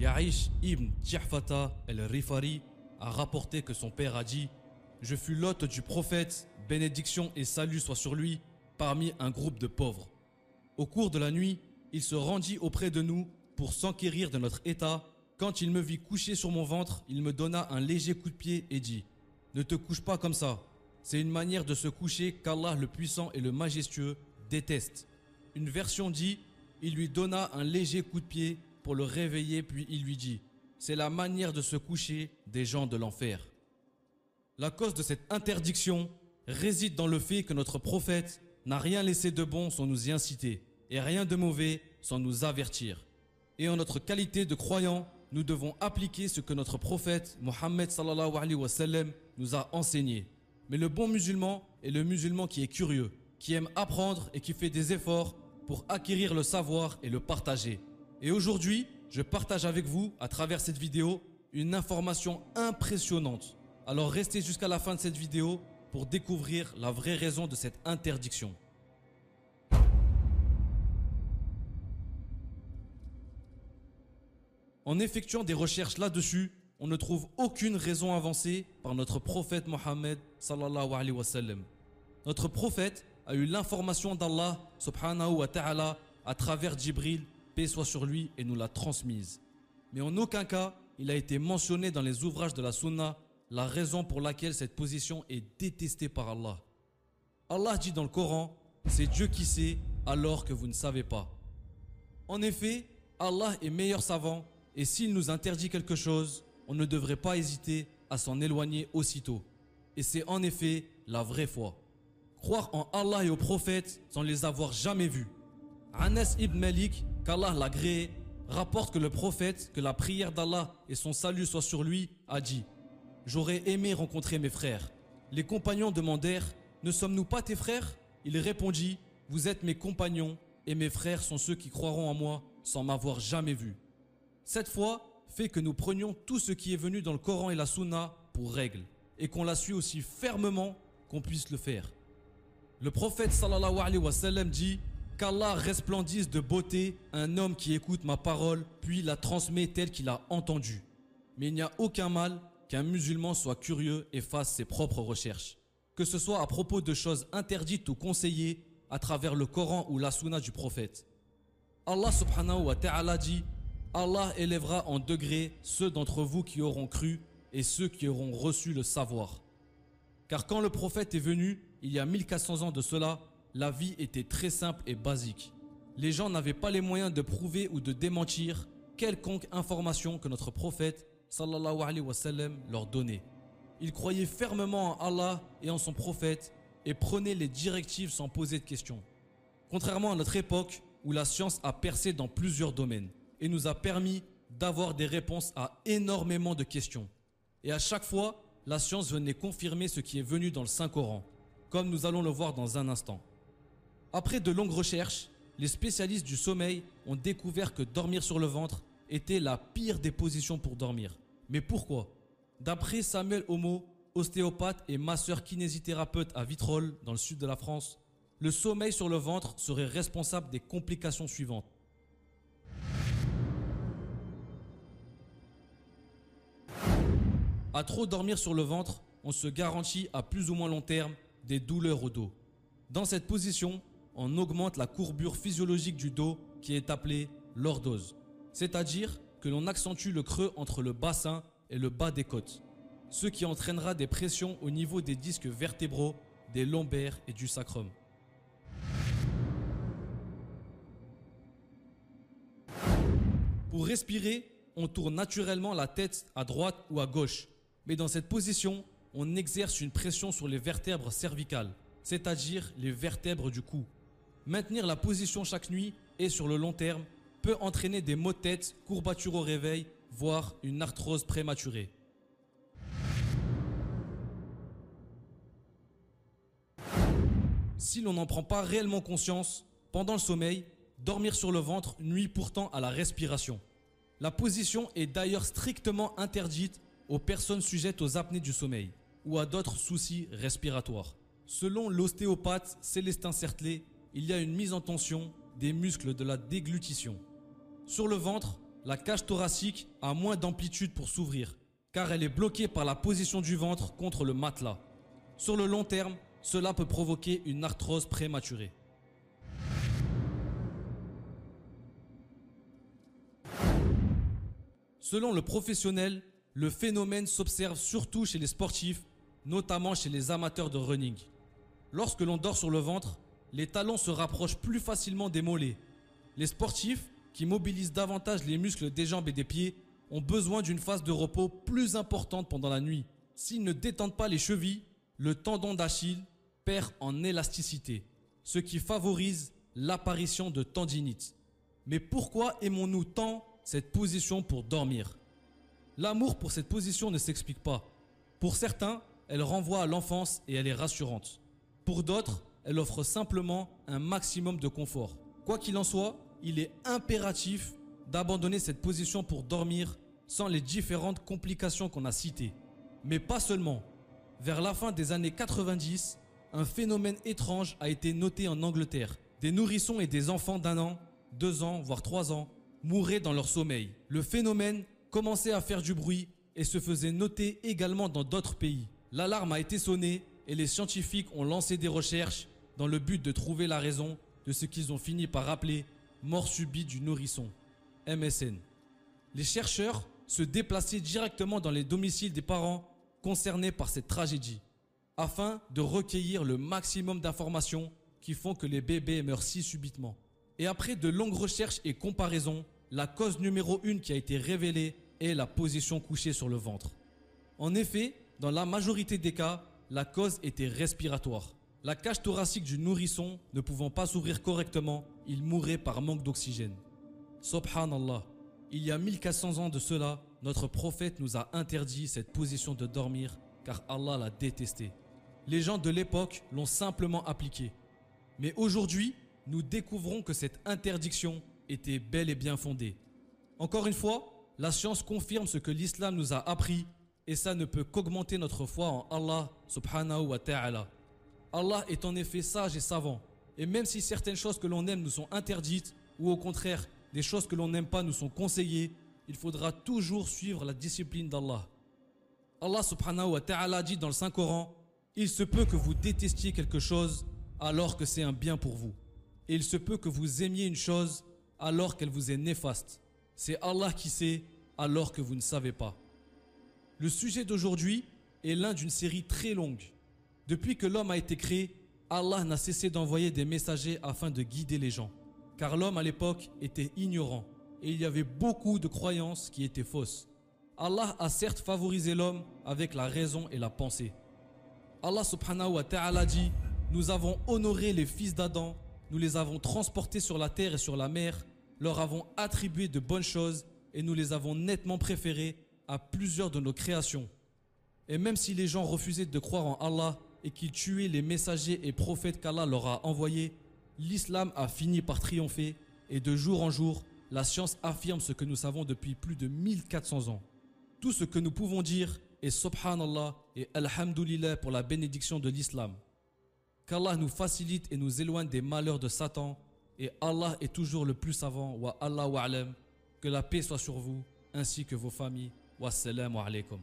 Ya'ish ibn Tihfata el-Rifari a rapporté que son père a dit Je fus l'hôte du prophète, bénédiction et salut soient sur lui, parmi un groupe de pauvres. Au cours de la nuit, il se rendit auprès de nous pour s'enquérir de notre état. Quand il me vit couché sur mon ventre, il me donna un léger coup de pied et dit Ne te couche pas comme ça. C'est une manière de se coucher qu'Allah le puissant et le majestueux déteste. Une version dit Il lui donna un léger coup de pied pour le réveiller, puis il lui dit C'est la manière de se coucher des gens de l'enfer. La cause de cette interdiction réside dans le fait que notre prophète n'a rien laissé de bon sans nous y inciter, et rien de mauvais sans nous avertir. Et en notre qualité de croyants, nous devons appliquer ce que notre prophète Mohammed sallallahu alayhi wa sallam nous a enseigné. Mais le bon musulman est le musulman qui est curieux, qui aime apprendre et qui fait des efforts pour acquérir le savoir et le partager. Et aujourd'hui, je partage avec vous, à travers cette vidéo, une information impressionnante. Alors restez jusqu'à la fin de cette vidéo pour découvrir la vraie raison de cette interdiction. En effectuant des recherches là-dessus, on ne trouve aucune raison avancée par notre prophète Mohammed sallallahu. Notre prophète a eu l'information d'Allah à travers Jibril, soit sur lui, et nous l'a transmise. Mais en aucun cas, il a été mentionné dans les ouvrages de la Sunna la raison pour laquelle cette position est détestée par Allah. Allah dit dans le Coran, c'est Dieu qui sait alors que vous ne savez pas. En effet, Allah est meilleur savant et s'il nous interdit quelque chose, on ne devrait pas hésiter à s'en éloigner aussitôt. Et c'est en effet la vraie foi. Croire en Allah et aux prophètes sans les avoir jamais vus. Anas ibn Malik, qu'Allah rapporte que le prophète, que la prière d'Allah et son salut soient sur lui, a dit J'aurais aimé rencontrer mes frères. Les compagnons demandèrent Ne sommes-nous pas tes frères? Il répondit Vous êtes mes compagnons et mes frères sont ceux qui croiront en moi sans m'avoir jamais vu. Cette foi fait que nous prenions tout ce qui est venu dans le Coran et la Sunna pour règle et qu'on la suit aussi fermement qu'on puisse le faire. Le prophète sallallahu alayhi wa sallam dit Qu'Allah resplendisse de beauté un homme qui écoute ma parole puis la transmet telle qu'il a entendue. Mais il n'y a aucun mal qu'un musulman soit curieux et fasse ses propres recherches. Que ce soit à propos de choses interdites ou conseillées à travers le Coran ou la Sunna du prophète. Allah subhanahu wa ta'ala dit Allah élèvera en degrés ceux d'entre vous qui auront cru et ceux qui auront reçu le savoir. Car quand le prophète est venu, il y a 1400 ans de cela, la vie était très simple et basique. Les gens n'avaient pas les moyens de prouver ou de démentir quelconque information que notre prophète sallallahu wa leur donnait. Ils croyaient fermement en Allah et en son prophète et prenaient les directives sans poser de questions. Contrairement à notre époque où la science a percé dans plusieurs domaines et nous a permis d'avoir des réponses à énormément de questions. Et à chaque fois, la science venait confirmer ce qui est venu dans le Saint-Coran, comme nous allons le voir dans un instant. Après de longues recherches, les spécialistes du sommeil ont découvert que dormir sur le ventre était la pire des positions pour dormir. Mais pourquoi? D'après Samuel Homo, ostéopathe et masseur kinésithérapeute à Vitrolles, dans le sud de la France, le sommeil sur le ventre serait responsable des complications suivantes. À trop dormir sur le ventre, on se garantit à plus ou moins long terme des douleurs au dos. Dans cette position, on augmente la courbure physiologique du dos qui est appelée lordose, c'est-à-dire que l'on accentue le creux entre le bassin et le bas des côtes, ce qui entraînera des pressions au niveau des disques vertébraux, des lombaires et du sacrum. Pour respirer, on tourne naturellement la tête à droite ou à gauche, mais dans cette position, on exerce une pression sur les vertèbres cervicales, c'est-à-dire les vertèbres du cou. Maintenir la position chaque nuit et sur le long terme peut entraîner des maux de tête, courbatures au réveil, voire une arthrose prématurée. Si l'on n'en prend pas réellement conscience, pendant le sommeil, dormir sur le ventre nuit pourtant à la respiration. La position est d'ailleurs strictement interdite aux personnes sujettes aux apnées du sommeil ou à d'autres soucis respiratoires. Selon l'ostéopathe Célestin Certelet, il y a une mise en tension des muscles de la déglutition. Sur le ventre, la cage thoracique a moins d'amplitude pour s'ouvrir, car elle est bloquée par la position du ventre contre le matelas. Sur le long terme, cela peut provoquer une arthrose prématurée. Selon le professionnel, le phénomène s'observe surtout chez les sportifs, notamment chez les amateurs de running. Lorsque l'on dort sur le ventre, les talons se rapprochent plus facilement des mollets. Les sportifs, qui mobilisent davantage les muscles des jambes et des pieds, ont besoin d'une phase de repos plus importante pendant la nuit. S'ils ne détendent pas les chevilles, le tendon d'Achille perd en élasticité, ce qui favorise l'apparition de tendinite. Mais pourquoi aimons-nous tant cette position pour dormir? L'amour pour cette position ne s'explique pas. Pour certains, elle renvoie à l'enfance et elle est rassurante. Pour d'autres, elle offre simplement un maximum de confort. Quoi qu'il en soit, il est impératif d'abandonner cette position pour dormir sans les différentes complications qu'on a citées. Mais pas seulement. Vers la fin des années 90, un phénomène étrange a été noté en Angleterre. Des nourrissons et des enfants d'un an, deux ans, voire trois ans, mouraient dans leur sommeil. Le phénomène commençait à faire du bruit et se faisait noter également dans d'autres pays. L'alarme a été sonnée et les scientifiques ont lancé des recherches dans le but de trouver la raison de ce qu'ils ont fini par appeler mort subite du nourrisson, MSN. Les chercheurs se déplaçaient directement dans les domiciles des parents concernés par cette tragédie, afin de recueillir le maximum d'informations qui font que les bébés meurent si subitement. Et après de longues recherches et comparaisons, la cause numéro une qui a été révélée est la position couchée sur le ventre. En effet, dans la majorité des cas, la cause était respiratoire. La cage thoracique du nourrisson ne pouvant pas s'ouvrir correctement, il mourait par manque d'oxygène. Subhanallah, il y a 1400 ans de cela, notre prophète nous a interdit cette position de dormir car Allah l'a détesté. Les gens de l'époque l'ont simplement appliquée. Mais aujourd'hui, nous découvrons que cette interdiction était bel et bien fondée. Encore une fois, la science confirme ce que l'islam nous a appris et ça ne peut qu'augmenter notre foi en Allah subhanahu wa ta'ala. Allah est en effet sage et savant. Et même si certaines choses que l'on aime nous sont interdites, ou au contraire, des choses que l'on n'aime pas nous sont conseillées, il faudra toujours suivre la discipline d'Allah. Allah subhanahu wa ta'ala dit dans le Saint-Coran, il se peut que vous détestiez quelque chose alors que c'est un bien pour vous. Et il se peut que vous aimiez une chose alors qu'elle vous est néfaste. C'est Allah qui sait alors que vous ne savez pas. Le sujet d'aujourd'hui est l'un d'une série très longue depuis que l'homme a été créé, Allah n'a cessé d'envoyer des messagers afin de guider les gens. Car l'homme à l'époque était ignorant et il y avait beaucoup de croyances qui étaient fausses. Allah a certes favorisé l'homme avec la raison et la pensée. Allah subhanahu wa ta'ala dit Nous avons honoré les fils d'Adam, nous les avons transportés sur la terre et sur la mer, leur avons attribué de bonnes choses et nous les avons nettement préférés à plusieurs de nos créations. Et même si les gens refusaient de croire en Allah, et qu'ils tuaient les messagers et prophètes qu'Allah leur a envoyés, l'islam a fini par triompher et de jour en jour, la science affirme ce que nous savons depuis plus de 1400 ans. Tout ce que nous pouvons dire est subhanallah et alhamdulillah pour la bénédiction de l'islam. Qu'Allah nous facilite et nous éloigne des malheurs de Satan et Allah est toujours le plus savant wa Allah wa'alam. Que la paix soit sur vous ainsi que vos familles. والسلام عليكم.